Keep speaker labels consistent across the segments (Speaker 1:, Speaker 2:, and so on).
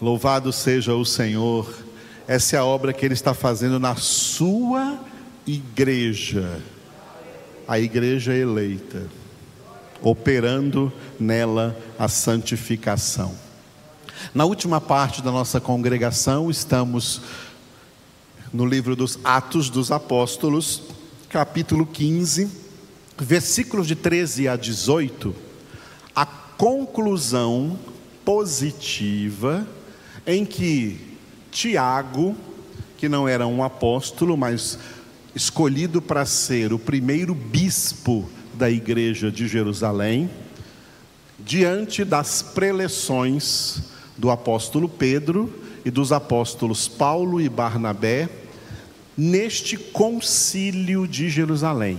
Speaker 1: Louvado seja o Senhor. Essa é a obra que Ele está fazendo na sua igreja, a igreja eleita, operando nela a santificação. Na última parte da nossa congregação, estamos no livro dos Atos dos Apóstolos, capítulo 15, versículos de 13 a 18, a conclusão positiva em que Tiago, que não era um apóstolo, mas escolhido para ser o primeiro bispo da igreja de Jerusalém, diante das preleções do apóstolo Pedro e dos apóstolos Paulo e Barnabé, neste concílio de Jerusalém.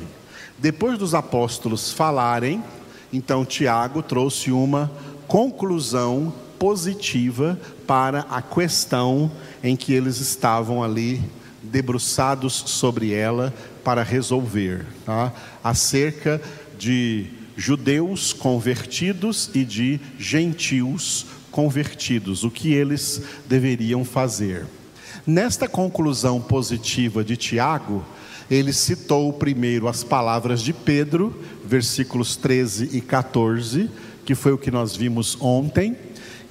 Speaker 1: Depois dos apóstolos falarem, então Tiago trouxe uma conclusão positiva para a questão em que eles estavam ali debruçados sobre ela para resolver, tá? acerca de judeus convertidos e de gentios convertidos, o que eles deveriam fazer. Nesta conclusão positiva de Tiago, ele citou primeiro as palavras de Pedro, versículos 13 e 14, que foi o que nós vimos ontem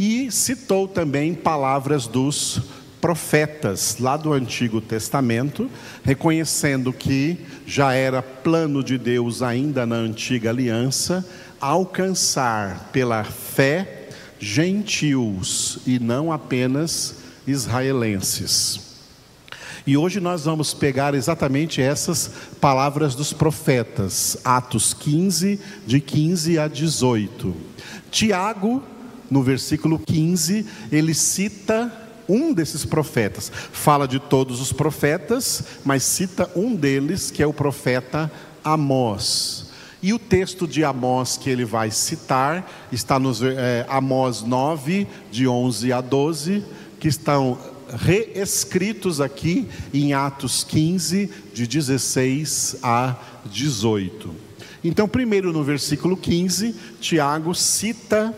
Speaker 1: e citou também palavras dos profetas lá do Antigo Testamento, reconhecendo que já era plano de Deus ainda na antiga aliança alcançar pela fé gentios e não apenas israelenses. E hoje nós vamos pegar exatamente essas palavras dos profetas, Atos 15, de 15 a 18. Tiago no versículo 15, ele cita um desses profetas. Fala de todos os profetas, mas cita um deles, que é o profeta Amós. E o texto de Amós que ele vai citar está nos é, Amós 9, de 11 a 12, que estão reescritos aqui em Atos 15, de 16 a 18. Então, primeiro no versículo 15, Tiago cita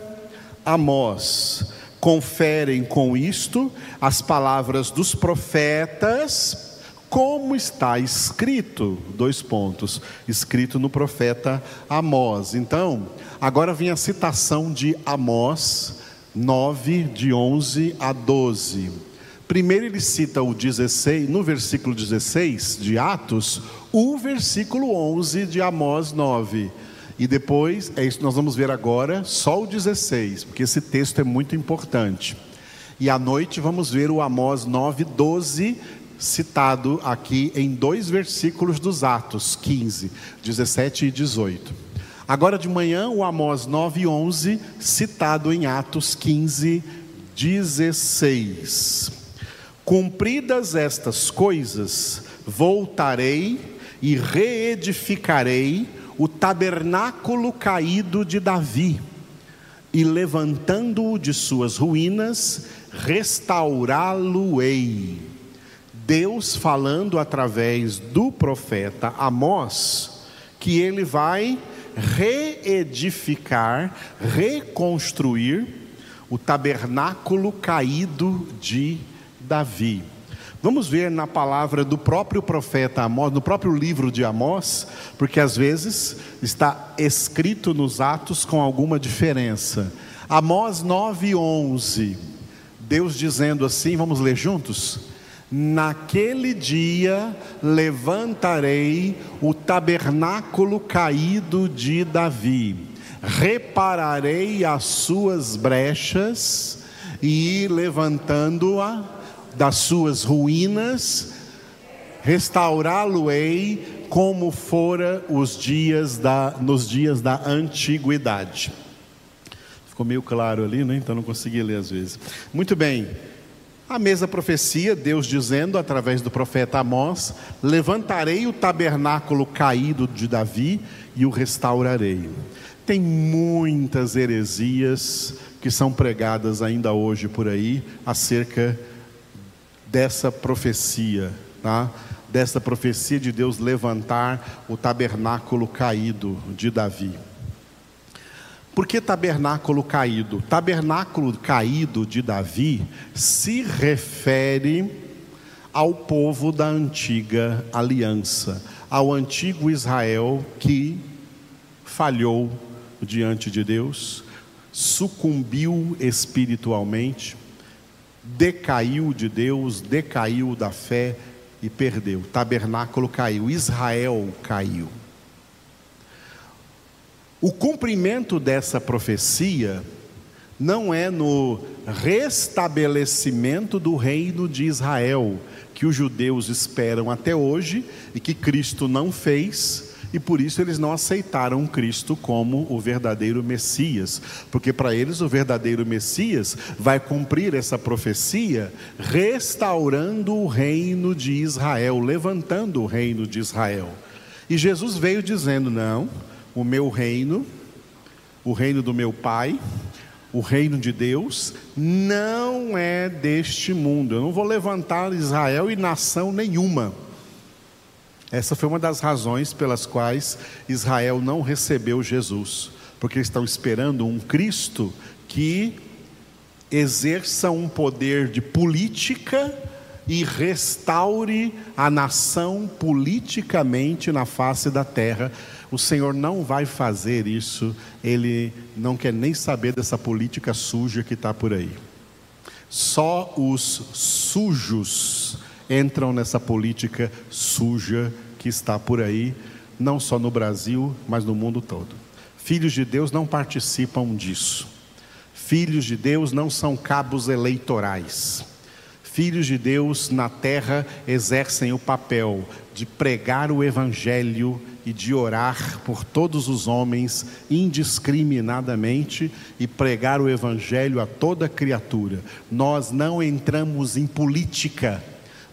Speaker 1: Amós. Conferem com isto as palavras dos profetas, como está escrito, dois pontos, escrito no profeta Amós. Então, agora vem a citação de Amós 9, de 11 a 12. Primeiro ele cita o 16, no versículo 16 de Atos, o versículo 11 de Amós 9. E depois, é isso que nós vamos ver agora, só o 16, porque esse texto é muito importante. E à noite vamos ver o Amós 9, 12, citado aqui em dois versículos dos Atos 15, 17 e 18. Agora de manhã, o Amós 9, 11, citado em Atos 15, 16. Cumpridas estas coisas, voltarei e reedificarei o tabernáculo caído de Davi, e levantando-o de suas ruínas, restaurá-lo-ei. Deus falando através do profeta Amós, que ele vai reedificar, reconstruir o tabernáculo caído de Davi. Vamos ver na palavra do próprio profeta Amós, no próprio livro de Amós, porque às vezes está escrito nos Atos com alguma diferença. Amós 9:11. Deus dizendo assim, vamos ler juntos? Naquele dia levantarei o tabernáculo caído de Davi, repararei as suas brechas e levantando-a das suas ruínas, restaurá-lo-ei como fora os dias da, nos dias da antiguidade. Ficou meio claro ali, né? então não consegui ler às vezes. Muito bem. A mesma profecia, Deus dizendo através do profeta Amós: Levantarei o tabernáculo caído de Davi e o restaurarei. Tem muitas heresias que são pregadas ainda hoje por aí acerca dessa profecia, tá? dessa profecia de Deus levantar o tabernáculo caído de Davi. Por que tabernáculo caído? Tabernáculo caído de Davi se refere ao povo da antiga aliança, ao antigo Israel que falhou diante de Deus, sucumbiu espiritualmente, decaiu de Deus, decaiu da fé e perdeu. Tabernáculo caiu, Israel caiu. O cumprimento dessa profecia não é no restabelecimento do reino de Israel, que os judeus esperam até hoje e que Cristo não fez, e por isso eles não aceitaram Cristo como o verdadeiro Messias, porque para eles o verdadeiro Messias vai cumprir essa profecia, restaurando o reino de Israel, levantando o reino de Israel. E Jesus veio dizendo: Não o meu reino, o reino do meu Pai, o reino de Deus, não é deste mundo. Eu não vou levantar Israel e nação nenhuma. Essa foi uma das razões pelas quais Israel não recebeu Jesus, porque eles estão esperando um Cristo que exerça um poder de política e restaure a nação politicamente na face da terra, o Senhor não vai fazer isso, Ele não quer nem saber dessa política suja que está por aí. Só os sujos entram nessa política suja que está por aí, não só no Brasil, mas no mundo todo. Filhos de Deus não participam disso. Filhos de Deus não são cabos eleitorais. Filhos de Deus na terra exercem o papel de pregar o Evangelho e de orar por todos os homens indiscriminadamente e pregar o Evangelho a toda criatura. Nós não entramos em política,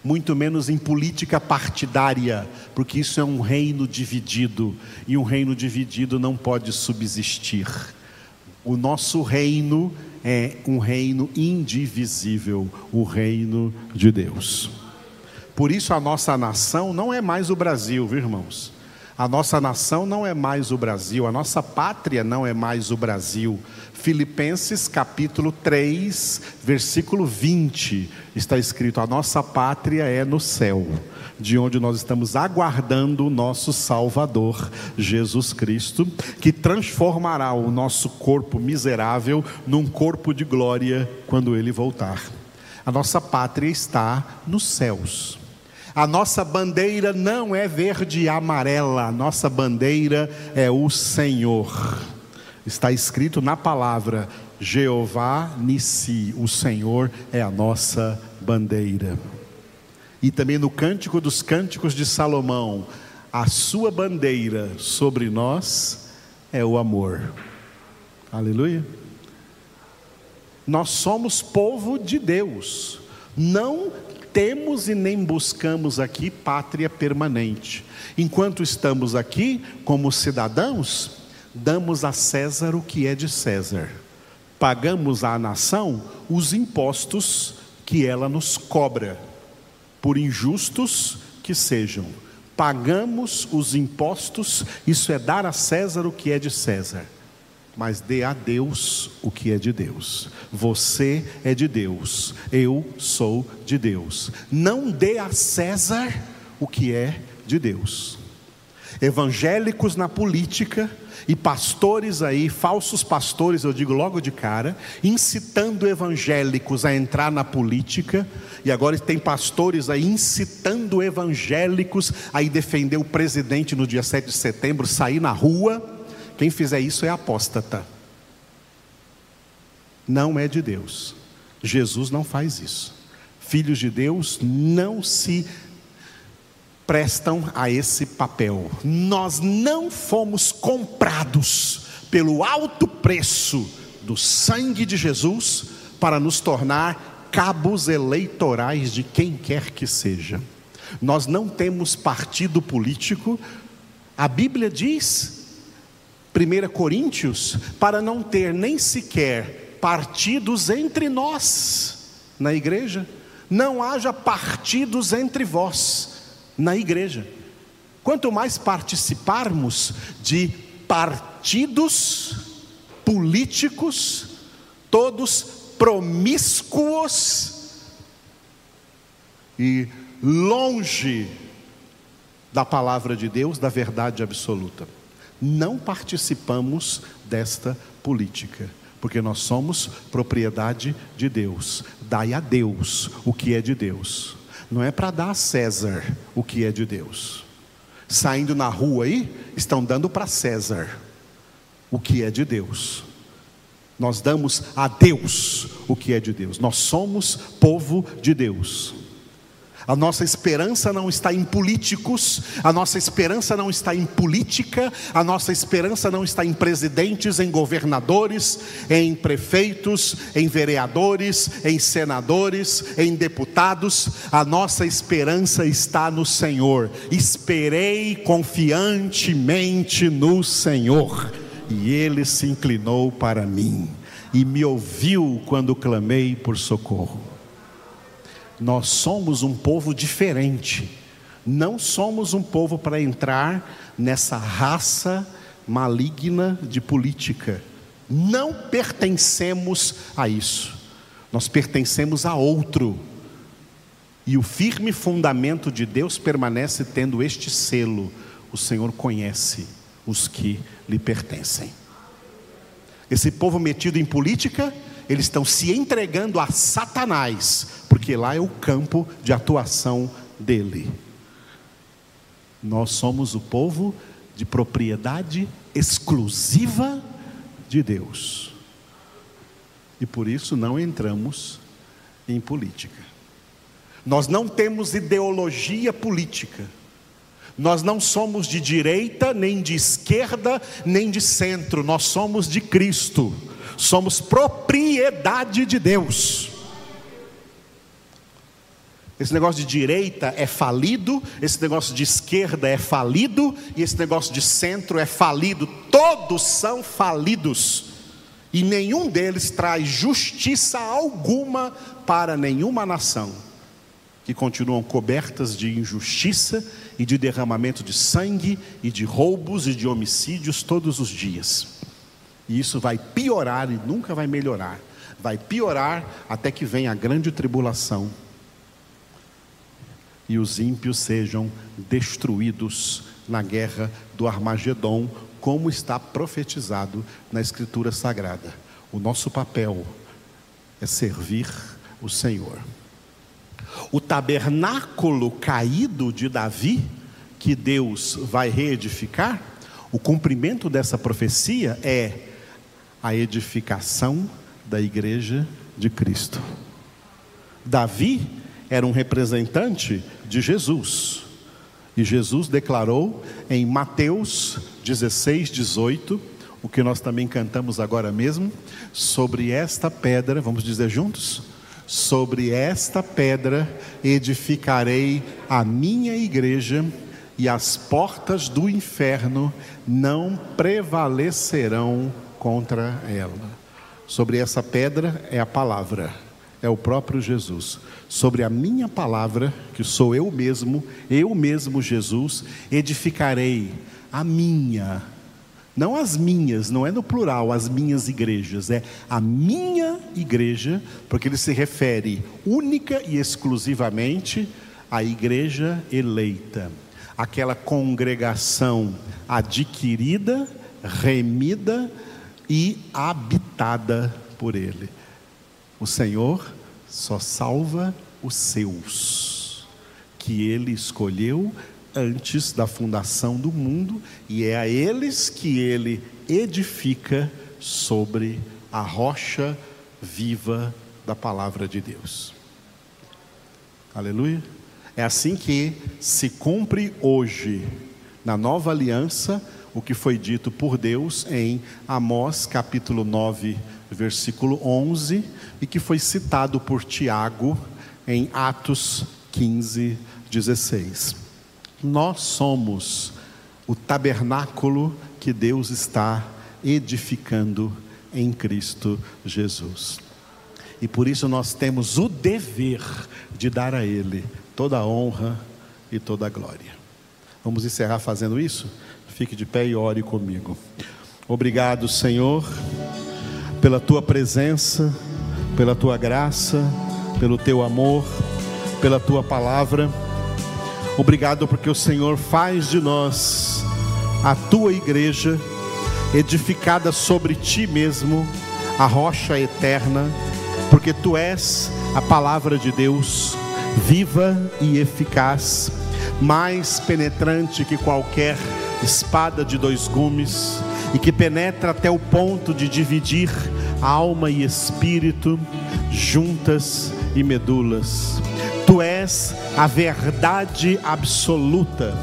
Speaker 1: muito menos em política partidária, porque isso é um reino dividido e um reino dividido não pode subsistir. O nosso reino é um reino indivisível, o reino de Deus. Por isso a nossa nação não é mais o Brasil, viu, irmãos? A nossa nação não é mais o Brasil, a nossa pátria não é mais o Brasil. Filipenses capítulo 3, versículo 20, está escrito: A nossa pátria é no céu, de onde nós estamos aguardando o nosso Salvador, Jesus Cristo, que transformará o nosso corpo miserável num corpo de glória quando ele voltar. A nossa pátria está nos céus. A nossa bandeira não é verde e amarela, a nossa bandeira é o Senhor. Está escrito na palavra: Jeová Nissi, o Senhor é a nossa bandeira. E também no Cântico dos Cânticos de Salomão, a sua bandeira sobre nós é o amor. Aleluia. Nós somos povo de Deus, não temos e nem buscamos aqui pátria permanente. Enquanto estamos aqui, como cidadãos, damos a César o que é de César, pagamos à nação os impostos que ela nos cobra, por injustos que sejam. Pagamos os impostos, isso é dar a César o que é de César mas dê a Deus o que é de Deus. Você é de Deus, eu sou de Deus. Não dê a César o que é de Deus. Evangélicos na política e pastores aí, falsos pastores, eu digo logo de cara, incitando evangélicos a entrar na política, e agora tem pastores aí incitando evangélicos a ir defender o presidente no dia 7 de setembro, sair na rua quem fizer isso é apóstata. Não é de Deus. Jesus não faz isso. Filhos de Deus não se prestam a esse papel. Nós não fomos comprados pelo alto preço do sangue de Jesus para nos tornar cabos eleitorais de quem quer que seja. Nós não temos partido político. A Bíblia diz 1 Coríntios, para não ter nem sequer partidos entre nós na igreja, não haja partidos entre vós na igreja. Quanto mais participarmos de partidos políticos, todos promíscuos e longe da palavra de Deus, da verdade absoluta. Não participamos desta política, porque nós somos propriedade de Deus. Dai a Deus o que é de Deus. Não é para dar a César o que é de Deus. Saindo na rua aí, estão dando para César o que é de Deus. Nós damos a Deus o que é de Deus. Nós somos povo de Deus. A nossa esperança não está em políticos, a nossa esperança não está em política, a nossa esperança não está em presidentes, em governadores, em prefeitos, em vereadores, em senadores, em deputados. A nossa esperança está no Senhor. Esperei confiantemente no Senhor, e ele se inclinou para mim e me ouviu quando clamei por socorro. Nós somos um povo diferente. Não somos um povo para entrar nessa raça maligna de política. Não pertencemos a isso. Nós pertencemos a outro. E o firme fundamento de Deus permanece tendo este selo: o Senhor conhece os que lhe pertencem. Esse povo metido em política eles estão se entregando a Satanás, porque lá é o campo de atuação dele. Nós somos o povo de propriedade exclusiva de Deus. E por isso não entramos em política. Nós não temos ideologia política. Nós não somos de direita, nem de esquerda, nem de centro. Nós somos de Cristo somos propriedade de Deus. Esse negócio de direita é falido, esse negócio de esquerda é falido, e esse negócio de centro é falido. Todos são falidos, e nenhum deles traz justiça alguma para nenhuma nação, que continuam cobertas de injustiça e de derramamento de sangue, e de roubos e de homicídios todos os dias. E isso vai piorar e nunca vai melhorar. Vai piorar até que venha a grande tribulação e os ímpios sejam destruídos na guerra do Armagedon, como está profetizado na Escritura Sagrada. O nosso papel é servir o Senhor. O tabernáculo caído de Davi, que Deus vai reedificar, o cumprimento dessa profecia é a edificação da igreja de Cristo. Davi era um representante de Jesus. E Jesus declarou em Mateus 16, 18, o que nós também cantamos agora mesmo, sobre esta pedra, vamos dizer juntos? Sobre esta pedra edificarei a minha igreja, e as portas do inferno não prevalecerão contra ela. Sobre essa pedra é a palavra, é o próprio Jesus. Sobre a minha palavra, que sou eu mesmo, eu mesmo Jesus, edificarei a minha, não as minhas, não é no plural, as minhas igrejas, é a minha igreja, porque ele se refere única e exclusivamente à igreja eleita, aquela congregação adquirida, remida, e habitada por Ele. O Senhor só salva os seus, que Ele escolheu antes da fundação do mundo, e é a eles que Ele edifica sobre a rocha viva da palavra de Deus. Aleluia. É assim que se cumpre hoje, na nova aliança, o que foi dito por Deus em Amós capítulo 9, versículo 11, e que foi citado por Tiago em Atos 15, 16. Nós somos o tabernáculo que Deus está edificando em Cristo Jesus. E por isso nós temos o dever de dar a Ele toda a honra e toda a glória. Vamos encerrar fazendo isso? Fique de pé e ore comigo. Obrigado, Senhor pela tua presença, pela tua graça, pelo teu amor, pela tua palavra. Obrigado porque o Senhor faz de nós a tua igreja, edificada sobre ti mesmo, a rocha eterna, porque tu és a palavra de Deus, viva e eficaz, mais penetrante que qualquer espada de dois gumes, e que penetra até o ponto de dividir alma e espírito, juntas e medulas. Tu és a verdade absoluta.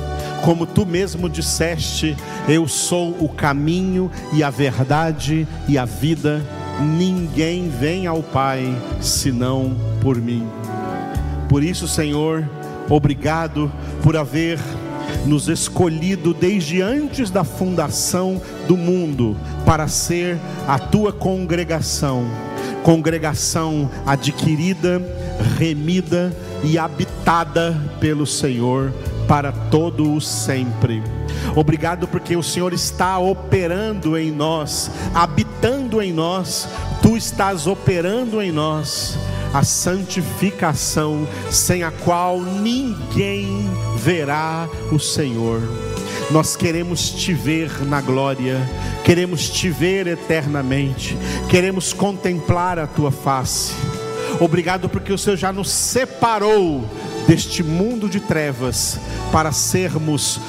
Speaker 1: Como tu mesmo disseste, eu sou o caminho e a verdade e a vida. Ninguém vem ao Pai senão por mim. Por isso, Senhor, obrigado por haver nos escolhido desde antes da fundação do mundo para ser a tua congregação, congregação adquirida, remida e habitada pelo Senhor para todo o sempre. Obrigado porque o Senhor está operando em nós, habitando em nós, tu estás operando em nós a santificação, sem a qual ninguém verá o Senhor. Nós queremos te ver na glória, queremos te ver eternamente, queremos contemplar a tua face. Obrigado porque o Senhor já nos separou deste mundo de trevas para sermos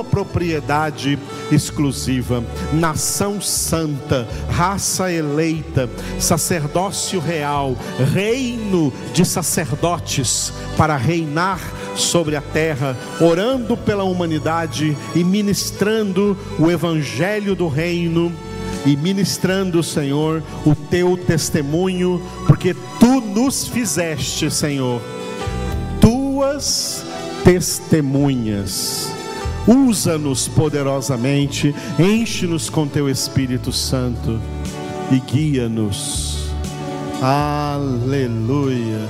Speaker 1: tua propriedade exclusiva, nação santa, raça eleita, sacerdócio real, reino de sacerdotes para reinar sobre a terra, orando pela humanidade e ministrando o evangelho do reino e ministrando, Senhor, o teu testemunho, porque tu nos fizeste, Senhor, tuas testemunhas. Usa-nos poderosamente, enche-nos com teu Espírito Santo e guia-nos. Aleluia.